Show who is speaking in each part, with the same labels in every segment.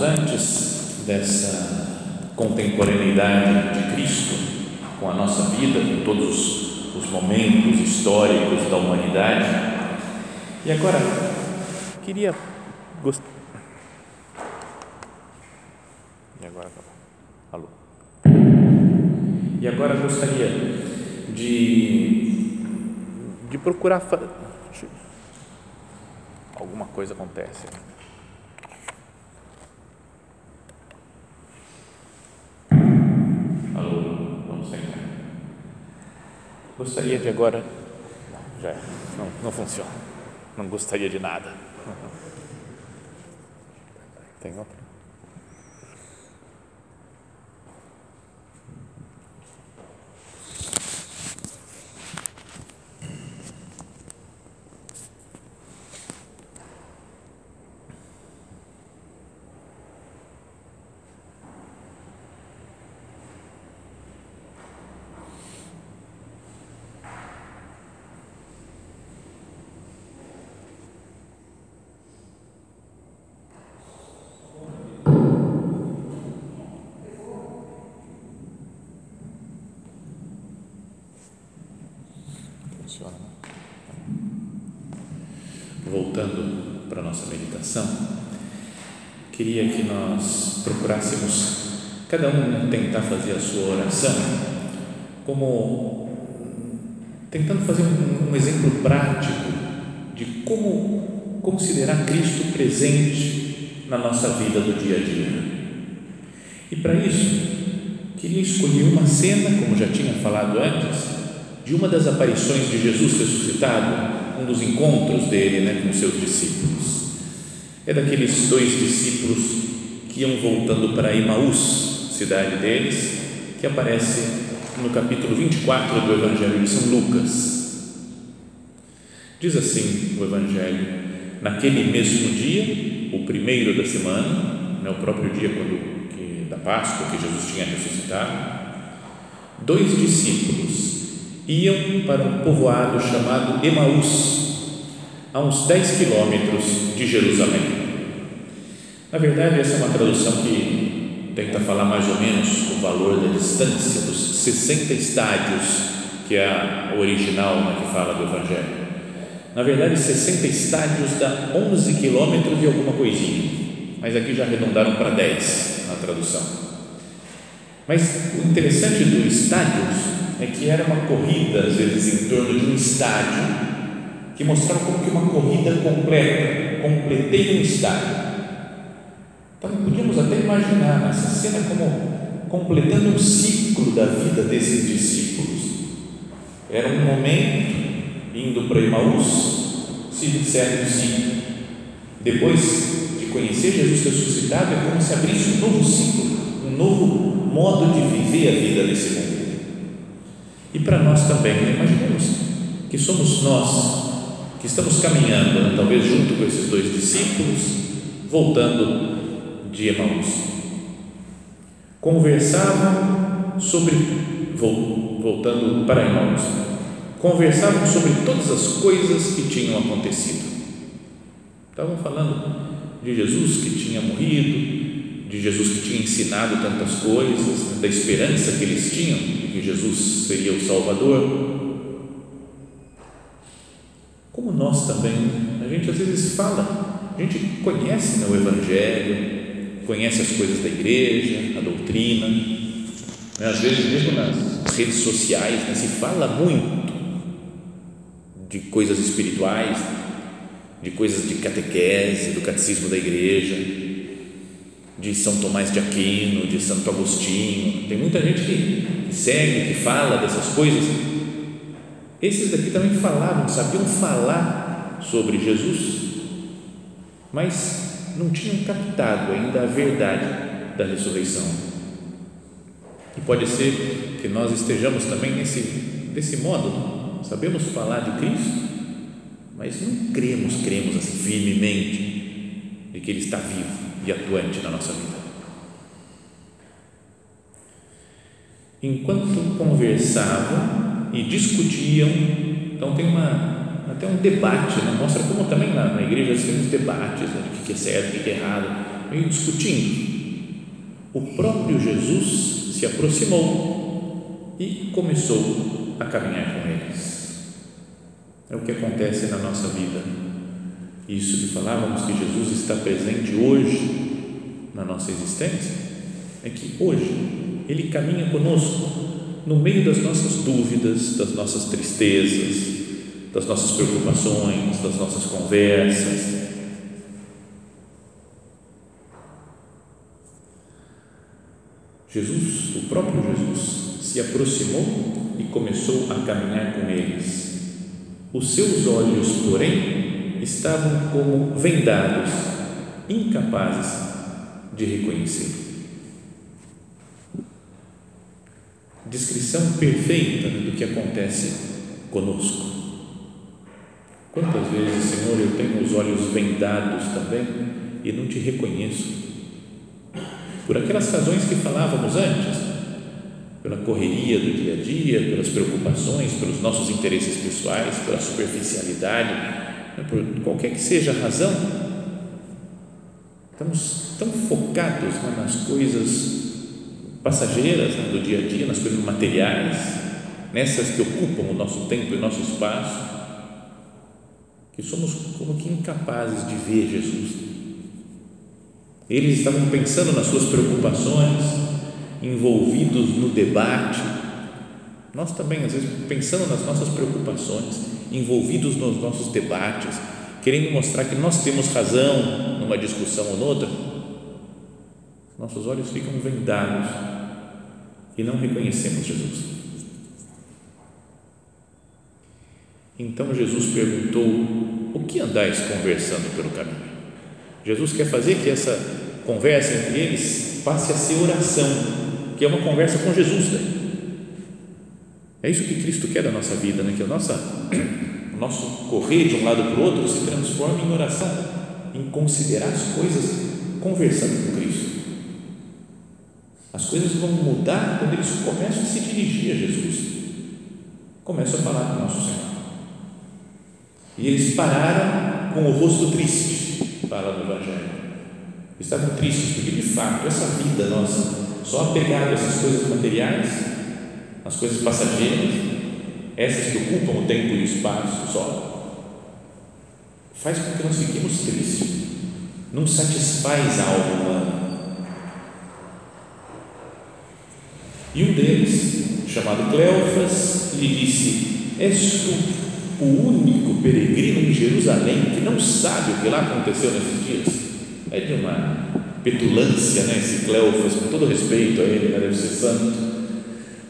Speaker 1: Antes dessa contemporaneidade de Cristo com a nossa vida, com todos os momentos históricos da humanidade. E agora, queria. Gost... E agora, alô. E agora gostaria de, de procurar. Alguma coisa acontece. Alô, vamos tentar. Gostaria de agora. Já não, não funciona. Não gostaria de nada. Tem outra? Funciona, né? Voltando para a nossa meditação, queria que nós procurássemos, cada um tentar fazer a sua oração, como tentando fazer um, um exemplo prático de como considerar Cristo presente na nossa vida do dia a dia. E para isso, queria escolher uma cena, como já tinha falado antes, de uma das aparições de Jesus ressuscitado, um dos encontros dele né, com seus discípulos. É daqueles dois discípulos que iam voltando para Emaús, cidade deles, que aparece no capítulo 24 do Evangelho de São Lucas. Diz assim o Evangelho: naquele mesmo dia, o primeiro da semana, né, o próprio dia quando, que, da Páscoa que Jesus tinha ressuscitado, dois discípulos iam para um povoado chamado Emaús, a uns 10 quilômetros de Jerusalém. Na verdade, essa é uma tradução que tenta falar mais ou menos o valor da distância dos 60 estádios, que é a original né, que fala do Evangelho. Na verdade, 60 estádios dá 11 quilômetros e alguma coisinha, mas aqui já arredondaram para 10 na tradução. Mas o interessante do estádios é que era uma corrida, às vezes, em torno de um estádio, que mostrava como que uma corrida completa, completei um estádio. Então, podíamos até imaginar nessa cena como completando um ciclo da vida desses discípulos. Era um momento indo para Emaús, se disseram sim. Depois de conhecer Jesus ressuscitado, é como se abrisse um novo ciclo, um novo modo de viver a vida nesse mundo. E para nós também, né? imaginemos que somos nós que estamos caminhando, né? talvez junto com esses dois discípulos, voltando de Emaús. Conversavam sobre, voltando para Emaús, conversavam sobre todas as coisas que tinham acontecido. Estavam falando de Jesus que tinha morrido, de Jesus que tinha ensinado tantas coisas, da esperança que eles tinham de que Jesus seria o Salvador. Como nós também, a gente às vezes fala, a gente conhece né, o Evangelho, conhece as coisas da igreja, a doutrina, né, às vezes mesmo nas redes sociais né, se fala muito de coisas espirituais, de coisas de catequese, do catecismo da igreja, de São Tomás de Aquino, de Santo Agostinho. Tem muita gente que segue, que fala dessas coisas, Esses daqui também falavam, sabiam falar sobre Jesus, mas não tinham captado ainda a verdade da ressurreição. E pode ser que nós estejamos também nesse, desse modo, sabemos falar de Cristo, mas não cremos, cremos assim firmemente de que Ele está vivo e atuante na nossa vida. Enquanto conversavam e discutiam, então tem uma, até um debate, né? mostra como também na, na igreja tem os debates né? o que é certo, o que é errado, meio discutindo. O próprio Jesus se aproximou e começou a caminhar com eles. É o que acontece na nossa vida. Isso que falávamos que Jesus está presente hoje na nossa existência, é que hoje Ele caminha conosco no meio das nossas dúvidas, das nossas tristezas, das nossas preocupações, das nossas conversas. Jesus, o próprio Jesus, se aproximou e começou a caminhar com eles. Os seus olhos, porém, estavam como vendados, incapazes de reconhecê-lo. Descrição perfeita do que acontece conosco. Quantas vezes, Senhor, eu tenho os olhos vendados também e não te reconheço? Por aquelas razões que falávamos antes, pela correria do dia a dia, pelas preocupações, pelos nossos interesses pessoais, pela superficialidade, né, por qualquer que seja a razão, estamos tão focados né, nas coisas passageiras né, do dia a dia, nas coisas materiais, nessas que ocupam o nosso tempo e o nosso espaço, que somos como que incapazes de ver Jesus. Eles estavam pensando nas suas preocupações, envolvidos no debate. Nós também, às vezes, pensando nas nossas preocupações, envolvidos nos nossos debates, querendo mostrar que nós temos razão numa discussão ou noutra, nossos olhos ficam vendados e não reconhecemos Jesus. Então Jesus perguntou: O que andais conversando pelo caminho? Jesus quer fazer que essa conversa entre eles passe a ser oração, que é uma conversa com Jesus. Né? É isso que Cristo quer da nossa vida, né? que a nossa, o nosso correr de um lado para o outro se transforme em oração, em considerar as coisas conversando com Cristo. As coisas vão mudar quando eles começam a se dirigir a Jesus, começam a falar com o nosso Senhor. E eles pararam com o rosto triste, fala no Evangelho. Estavam tristes, porque de fato essa vida nossa, só apegada a essas coisas materiais, as coisas passageiras, essas que ocupam o tempo e o espaço só, faz com que nós fiquemos tristes, não satisfaz a alma humana. E um deles, chamado Cleofas, lhe disse: És tu o único peregrino em Jerusalém que não sabe o que lá aconteceu nesses dias. É de uma petulância, né? Esse Cleofas, com todo respeito a ele, né? deve ser santo,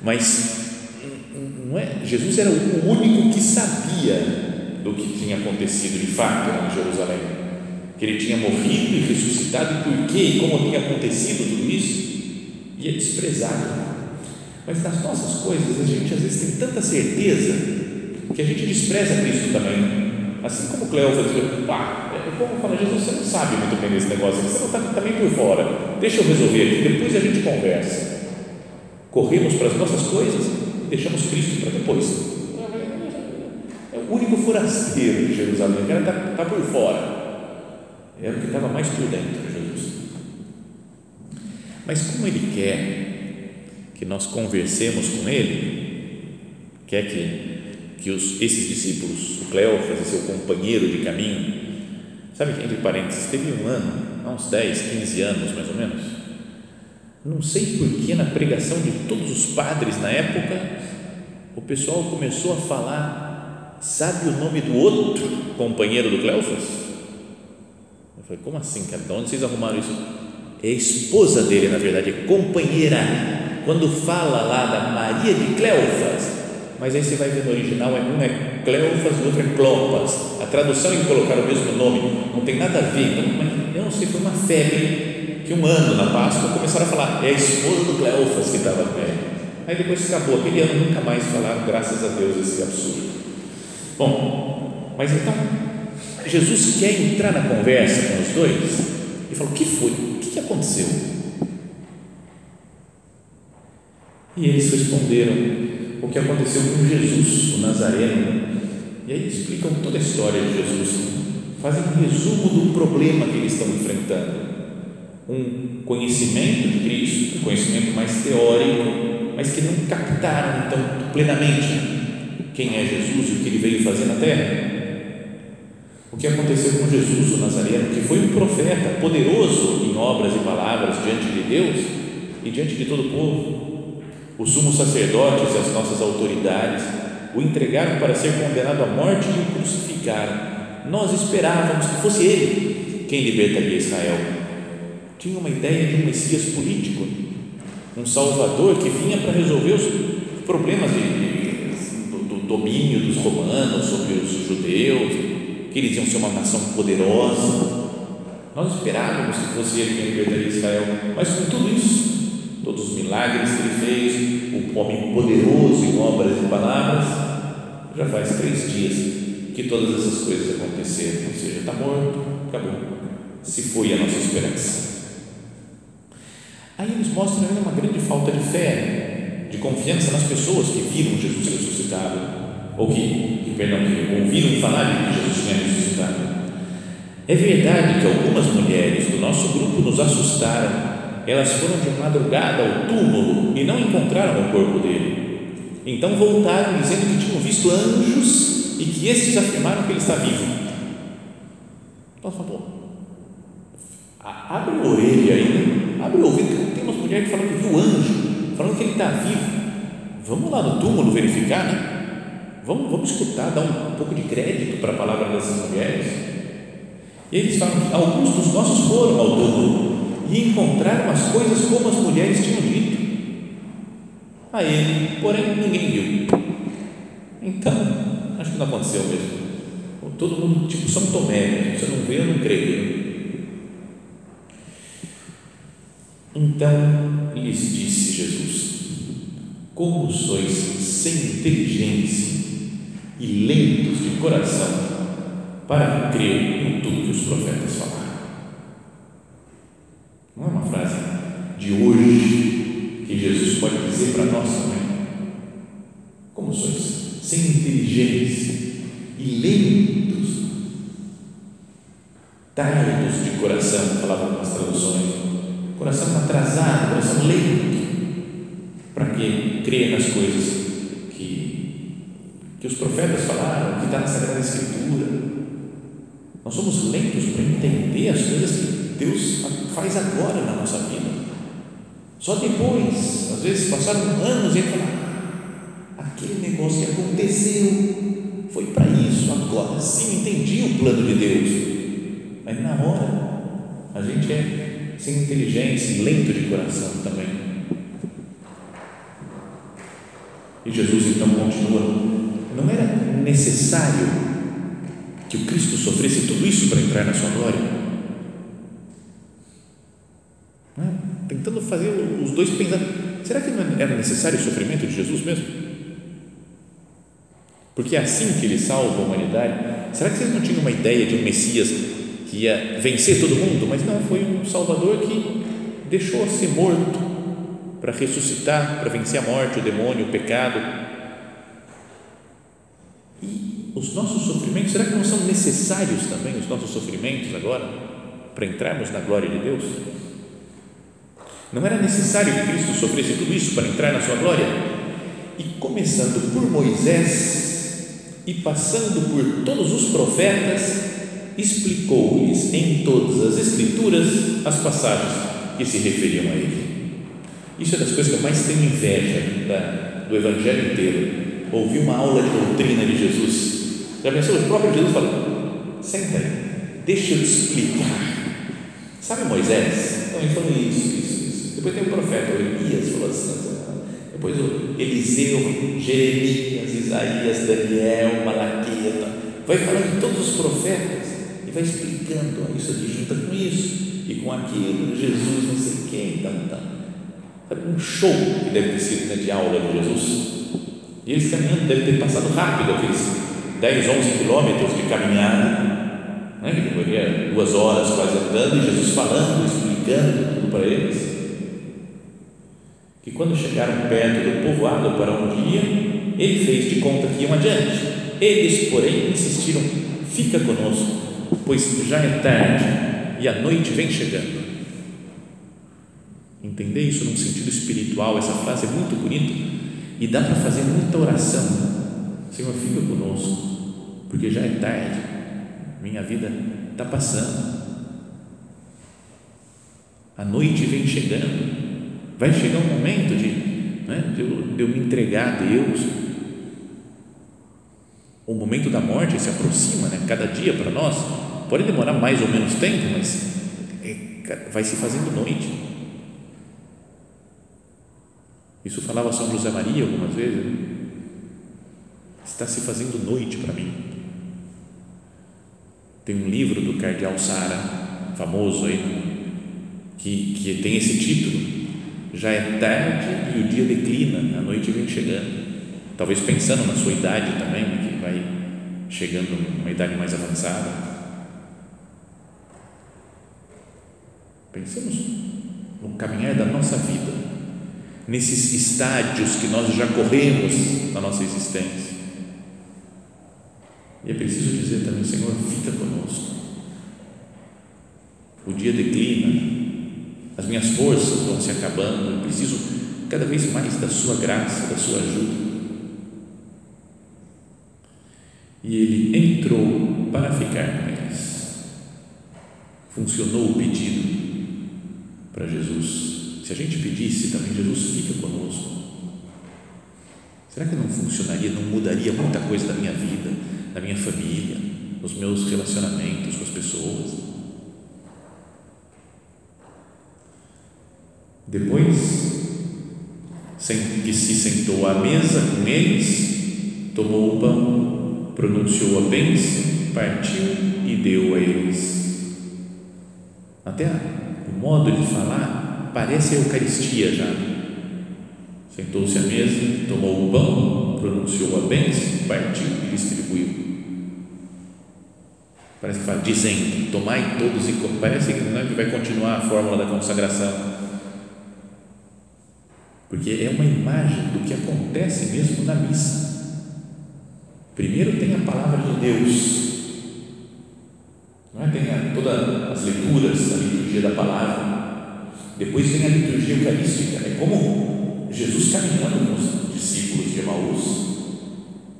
Speaker 1: mas não é? Jesus era o único que sabia do que tinha acontecido de fato em Jerusalém, que ele tinha morrido e ressuscitado, e por quê e como tinha acontecido tudo isso, e é desprezado. Mas nas nossas coisas a gente às vezes tem tanta certeza que a gente despreza Cristo também. Assim como Cleófas pá, o povo fala, Jesus, você não sabe muito bem desse negócio, você não está também por fora, deixa eu resolver aqui, depois a gente conversa. Corremos para as nossas coisas e deixamos Cristo para depois. É o único forasteiro de Jerusalém, o está tá por fora. Era o que estava mais por dentro de Jesus. Mas como Ele quer que nós conversemos com Ele, quer que que os, esses discípulos, o Cleófas e seu companheiro de caminho, sabe que, entre parênteses, teve um ano, há uns 10, 15 anos mais ou menos, não sei porquê, na pregação de todos os padres na época, o pessoal começou a falar, sabe o nome do outro companheiro do Cleófas? Eu falei, como assim, cara? De onde vocês arrumaram isso? É esposa dele, na verdade, é companheira. Quando fala lá da Maria de Cleófas, mas aí você vai ver no original, é um é Cleofas o outro é Clopas. A tradução em colocar o mesmo nome não tem nada a ver. Então, eu não sei, foi uma febre que um ano na Páscoa começaram a falar, é a esposa do Cleofas que estava com ele. Aí depois acabou, aquele ano nunca mais falaram, graças a Deus, esse absurdo. Bom, mas então, Jesus quer entrar na conversa com os dois e falou: O que foi? O que aconteceu? E eles responderam o que aconteceu com Jesus, o Nazareno. E aí explicam toda a história de Jesus, fazem um resumo do problema que eles estão enfrentando. Um conhecimento de Cristo, um conhecimento mais teórico, mas que não captaram então plenamente quem é Jesus e o que ele veio fazer na terra. O que aconteceu com Jesus, o Nazareno, que foi um profeta poderoso em obras e palavras diante de Deus e diante de todo o povo os sumos sacerdotes e as nossas autoridades o entregaram para ser condenado à morte e o crucificaram. Nós esperávamos que fosse ele quem libertaria Israel. Tinha uma ideia de um Messias político, um Salvador que vinha para resolver os problemas de, de, do, do domínio dos romanos sobre os judeus, que eles iam ser uma nação poderosa. Nós esperávamos que fosse ele quem libertaria Israel, mas com tudo isso, todos os milagres que ele fez, o homem poderoso em obras e palavras, já faz três dias que todas essas coisas aconteceram, ou seja, está morto, acabou, se foi a nossa esperança. Aí eles mostram ainda uma grande falta de fé, de confiança nas pessoas que viram Jesus ressuscitado, ou que, que perdão, que ouviram falar de que Jesus tinha ressuscitado. É verdade que algumas mulheres do nosso grupo nos assustaram elas foram de madrugada ao túmulo e não encontraram o corpo dele. Então voltaram dizendo que tinham visto anjos e que estes afirmaram que ele está vivo. Então falou, abre a orelha aí, abre o ouvido, tem umas mulheres que falam que viu anjo, falando que ele está vivo. Vamos lá no túmulo verificar, né? Vamos, vamos escutar, dar um, um pouco de crédito para a palavra dessas mulheres. E eles falam que alguns dos nossos foram ao túmulo e encontraram as coisas como as mulheres tinham dito. A ele, porém, ninguém viu. Então, acho que não aconteceu mesmo. Todo mundo, tipo São Tomé, você não vê, eu não creio. Então lhes disse Jesus: Como sois sem inteligência e lentos de coração para crer em tudo que os profetas falaram. Não é uma frase de hoje que Jesus pode dizer para nós também. Como sois? Sem inteligência e lentos, tardos de coração, falavam nas traduções. Coração atrasado, coração lento, para que crer nas coisas que, que os profetas falaram, que está na Sagrada Escritura. Nós somos lentos para entender as coisas que Deus faz agora na nossa vida. Só depois, às vezes passaram anos e ele fala, ah, aquele negócio que aconteceu foi para isso, agora sim entendi o plano de Deus. Mas na hora, a gente é sem inteligência lento de coração também. E Jesus então continua: não era necessário que o Cristo sofresse tudo isso para entrar na sua glória? tentando fazer os dois pensar, será que não era necessário o sofrimento de Jesus mesmo? Porque é assim que ele salva a humanidade. Será que vocês não tinham uma ideia de um Messias que ia vencer todo mundo? Mas não, foi um Salvador que deixou ser morto para ressuscitar, para vencer a morte, o demônio, o pecado. E os nossos sofrimentos, será que não são necessários também os nossos sofrimentos agora para entrarmos na glória de Deus? Não era necessário que Cristo sofresse tudo isso para entrar na sua glória? E começando por Moisés e passando por todos os profetas, explicou-lhes em todas as Escrituras as passagens que se referiam a ele. Isso é das coisas que eu mais tenho inveja da, do Evangelho inteiro. Ouvir uma aula de doutrina de Jesus. Já pensou? O próprio Jesus falou: senta aí, deixa eu te explicar. Sabe Moisés? Então ele falou isso, isso depois tem o profeta, Elias, falou assim: depois o Eliseu, Jeremias, Isaías, Daniel, Malaquias, vai falando de todos os profetas e vai explicando, isso aqui junta com isso e com aquilo, Jesus, não sei quem, tal, tal. Sabe, um show que deve ter sido né, de aula de Jesus. E eles caminhando, deve ter passado rápido aqueles 10, 11 quilômetros de caminhada, né, que demoraria duas horas quase andando, e Jesus falando, explicando tudo para eles. Que quando chegaram perto do povoado para onde iam, ele fez de conta que iam adiante. Eles, porém, insistiram: fica conosco, pois já é tarde e a noite vem chegando. Entender isso num sentido espiritual, essa frase é muito bonita e dá para fazer muita oração. Senhor, fica conosco, porque já é tarde, minha vida está passando. A noite vem chegando, vai chegar um momento de, né, de, eu, de eu me entregar a Deus. O momento da morte se aproxima, né, cada dia para nós. Pode demorar mais ou menos tempo, mas é, vai se fazendo noite. Isso falava São José Maria algumas vezes. Né? Está se fazendo noite para mim. Tem um livro do Cardeal Sara, famoso aí, que, que tem esse título. Já é tarde e o dia declina, a noite vem chegando. Talvez pensando na sua idade também, que vai chegando uma idade mais avançada. Pensemos no caminhar da nossa vida nesses estádios que nós já corremos na nossa existência. E é preciso dizer também, Senhor, fica conosco. O dia declina, as minhas forças vão se acabando, eu preciso cada vez mais da Sua graça, da Sua ajuda. E ele entrou para ficar com eles. Funcionou o pedido para Jesus se a gente pedisse também, Jesus fica conosco, será que não funcionaria, não mudaria muita coisa da minha vida, da minha família, nos meus relacionamentos com as pessoas? Depois que se sentou à mesa com eles, tomou o pão, pronunciou a bênção, partiu e deu a eles. Até o modo de falar parece a Eucaristia já. Sentou-se à mesa, tomou o pão, pronunciou a bênção, partiu e distribuiu. Parece que fala, dizendo, tomai todos e parece que não é que vai continuar a fórmula da consagração. Porque é uma imagem do que acontece mesmo na missa. Primeiro tem a palavra de Deus, não é? tem todas as leituras, a liturgia da palavra, depois vem a liturgia eucarística, é como Jesus caminhando com os discípulos de Emaús,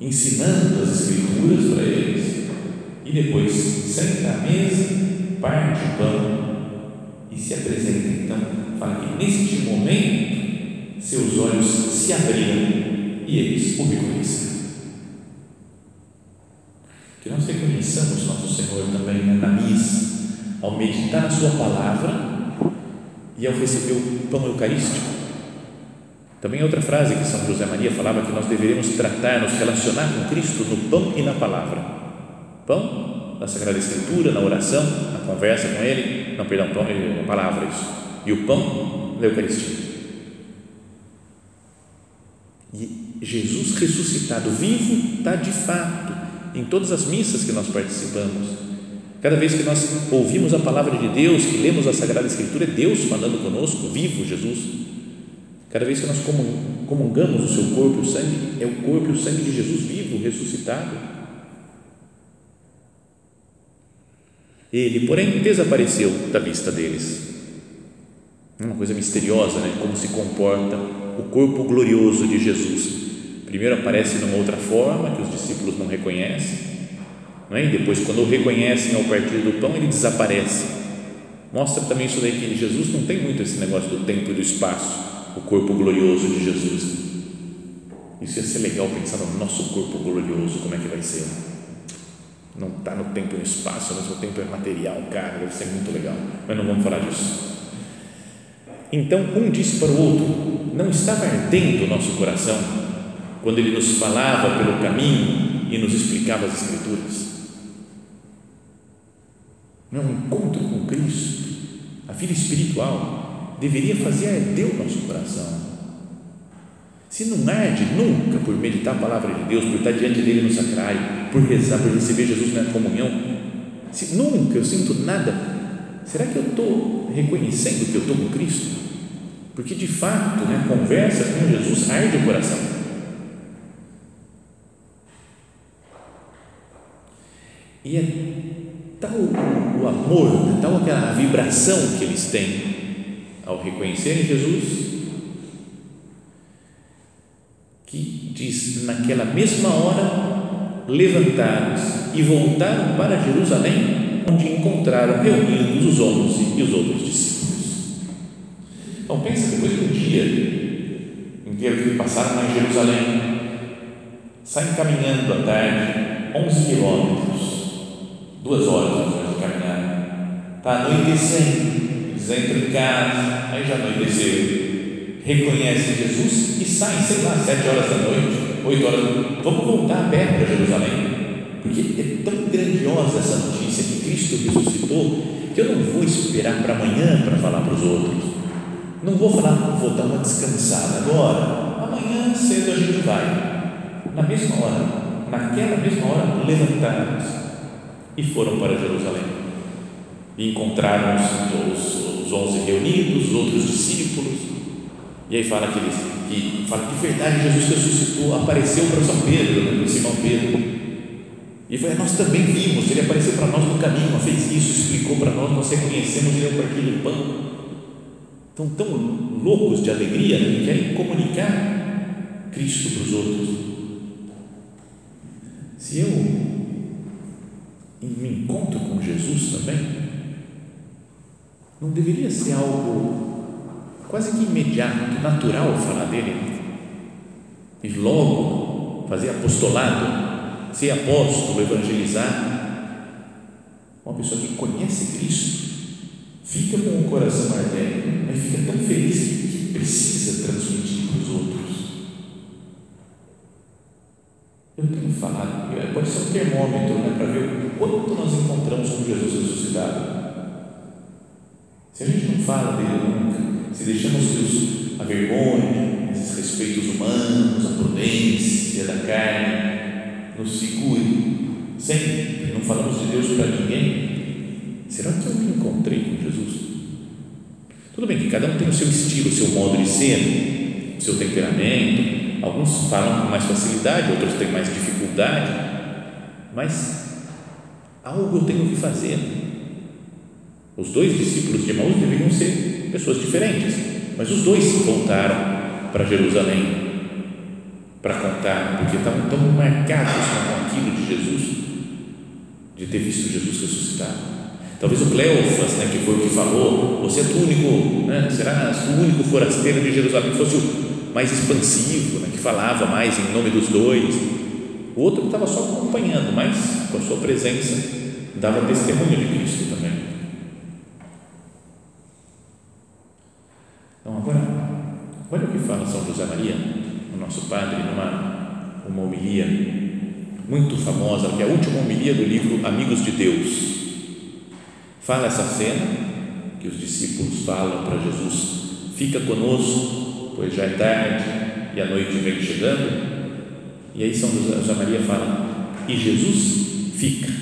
Speaker 1: ensinando as Escrituras para eles, e depois senta à mesa, parte o pão e se apresenta. Então, fala que neste momento seus olhos se abriram e eles o reconheceram. Que nós reconheçamos nosso Senhor também na missa, ao meditar na Sua palavra e ao receber o pão eucarístico. Também outra frase que São José Maria falava que nós deveríamos tratar, nos relacionar com Cristo no pão e na palavra. Pão na Sagrada Escritura, na oração, na conversa com Ele, não, perdão, pão, palavra isso. E o pão da Eucaristia. E Jesus ressuscitado, vivo, está de fato em todas as missas que nós participamos Cada vez que nós ouvimos a palavra de Deus, que lemos a Sagrada Escritura, é Deus falando conosco, vivo Jesus. Cada vez que nós comungamos o seu corpo e o sangue, é o corpo e o sangue de Jesus vivo, ressuscitado. Ele, porém, desapareceu da vista deles. Uma coisa misteriosa, né? Como se comporta o corpo glorioso de Jesus. Primeiro aparece numa outra forma que os discípulos não reconhecem não é? E depois, quando o reconhecem ao partir do pão, ele desaparece. Mostra também isso daí que Jesus não tem muito esse negócio do tempo e do espaço, o corpo glorioso de Jesus. Isso ia ser legal pensar no nosso corpo glorioso, como é que vai ser. Não está no tempo e no espaço, ao mesmo tempo é material, cara, deve ser muito legal. Mas não vamos falar disso. Então, um disse para o outro: não estava ardendo o nosso coração quando Ele nos falava pelo caminho e nos explicava as Escrituras? Não, um encontro com Cristo, a vida espiritual, deveria fazer arder o nosso coração. Se não arde nunca por meditar a palavra de Deus, por estar diante dele no sacrário, por rezar, por receber Jesus na comunhão, se nunca eu sinto nada, será que eu estou reconhecendo que eu estou com Cristo? Porque de fato, né, conversa com Jesus arde o coração. E é tal o amor, tal aquela vibração que eles têm ao reconhecerem Jesus que diz: naquela mesma hora levantaram-se e voltaram para Jerusalém, onde encontraram reunidos os onze e os outros discípulos. Então, pensa depois do dia inteiro que passaram em Jerusalém, saem caminhando à tarde, 11 quilômetros, duas horas de caminhar, está anoitecendo, eles entram em casa, aí já anoiteceu reconhecem Jesus e saem, sei lá, sete horas da noite, oito horas da noite, vamos voltar a pé para Jerusalém. Porque é tão grandiosa essa notícia que Cristo ressuscitou, que eu não vou esperar para amanhã para falar para os outros. Não vou falar, vou dar uma descansada agora. Amanhã cedo a gente vai. Na mesma hora, naquela mesma hora, levantaram-se e foram para Jerusalém. E encontraram os, os onze reunidos, os outros discípulos e aí fala que, eles, que, fala que de verdade Jesus ressuscitou, apareceu para São Pedro, né, para Simão Pedro. E foi, nós também vimos, ele apareceu para nós no caminho, fez isso, explicou para nós, nós reconhecemos, ele é partilho do pão. Estão tão loucos de alegria né, que querem comunicar Cristo para os outros. Se eu me encontro com Jesus também, não deveria ser algo quase que imediato, natural falar dele. E logo fazer apostolado, ser apóstolo, evangelizar. Uma pessoa que conhece Cristo fica com o coração ardendo, mas fica tão feliz que precisa transmitir para os outros. Eu tenho falado, pode ser um termômetro né, para ver o quanto nós encontramos com Jesus ressuscitado. Se a gente não fala dele nunca, se deixamos que a vergonha, esses respeitos humanos, a prudência da carne nos segure sempre, não falamos de Deus para ninguém, será que eu me encontrei com Jesus? Tudo bem que cada um tem o seu estilo, o seu modo de ser, o seu temperamento, alguns falam com mais facilidade, outros têm mais dificuldade, mas algo eu tenho que fazer. Os dois discípulos de Maús deveriam ser pessoas diferentes, mas os dois voltaram para Jerusalém para contar, porque estavam tão marcados com aquilo de Jesus, de ter visto Jesus ressuscitado. Talvez o Cleofas, né, que foi o que falou, você é o único, né, será o único forasteiro de Jerusalém, fosse o mais expansivo, né, que falava mais em nome dos dois. O outro estava só acompanhando, mas com a sua presença dava testemunho de Cristo também. Então, agora, olha o que fala São José Maria, o nosso padre, numa uma homilia muito famosa, que é a última homilia do livro Amigos de Deus. Fala essa cena que os discípulos falam para Jesus: Fica conosco, pois já é tarde e a noite vem chegando. E aí São José Maria fala: E Jesus fica.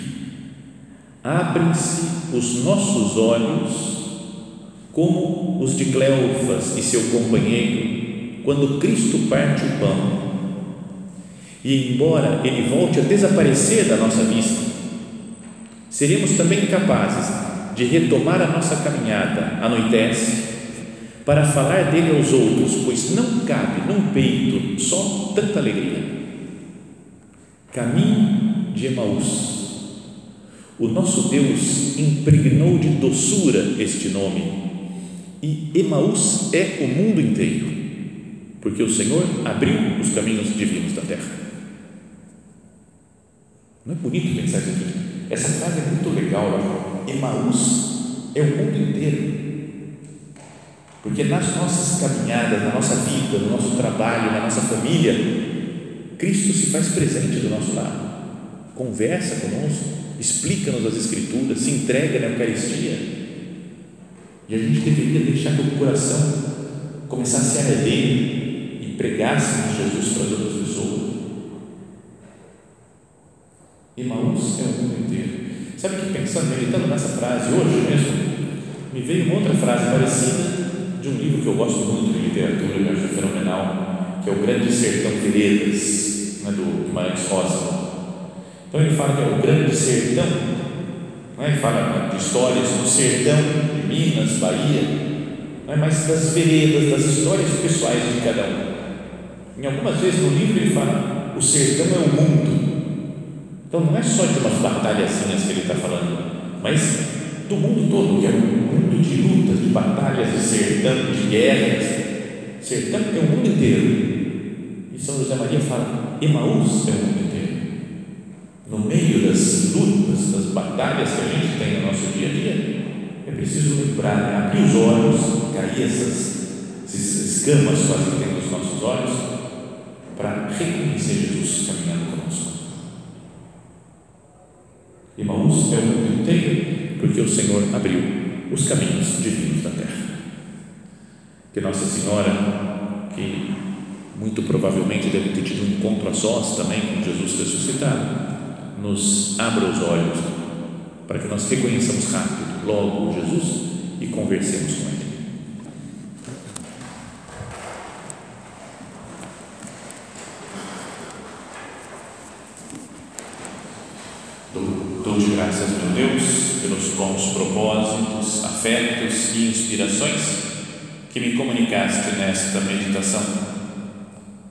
Speaker 1: Abrem-se os nossos olhos como os de Cleofas e seu companheiro, quando Cristo parte o pão. E embora ele volte a desaparecer da nossa vista, seremos também capazes de retomar a nossa caminhada, anoitece, para falar dele aos outros, pois não cabe num peito só tanta alegria. Caminho de Emaús. O nosso Deus impregnou de doçura este nome e Emaús é o mundo inteiro, porque o Senhor abriu os caminhos divinos da terra. Não é bonito pensar isso aqui? Essa frase é muito legal. Emaús é o mundo inteiro. Porque nas nossas caminhadas, na nossa vida, no nosso trabalho, na nossa família, Cristo se faz presente do nosso lado, conversa conosco, explica-nos as Escrituras, se entrega na Eucaristia. E a gente deveria deixar que o coração começasse a arder e pregasse Jesus para outras pessoas. Emaús é o mundo inteiro. Sabe que pensando, meditando nessa frase hoje mesmo, me veio uma outra frase parecida de um livro que eu gosto muito de literatura, eu acho fenomenal, que é O Grande Sertão Veredas, né, do Guimarães Rosa. Então ele fala que é o Grande Sertão, né, ele fala de histórias do sertão de Minas, Bahia, né, mas das veredas, das histórias pessoais de cada um. Em algumas vezes no livro ele fala: o sertão é o mundo. Então não é só de umas batalhazinhas que ele está falando, mas do mundo todo, que é um mundo de lutas, de batalhas, de sertão, de guerras. Sertão é o mundo inteiro. E São José Maria fala: Emaús é o mundo inteiro. No meio das lutas, das batalhas que a gente tem no nosso dia a dia, é preciso lembrar, né? abrir os olhos, cair essas, essas escamas quase que tem nos nossos olhos, para reconhecer Jesus caminhando conosco. Emaús é o mundo inteiro porque o Senhor abriu os caminhos divinos da terra. Que Nossa Senhora, que muito provavelmente deve ter tido um encontro a sós também com Jesus ressuscitado, nos abra os olhos para que nós reconheçamos rápido, logo, Jesus e conversemos com Ele. Dou-te graças, meu Deus pelos bons propósitos, afetos e inspirações que me comunicaste nesta meditação.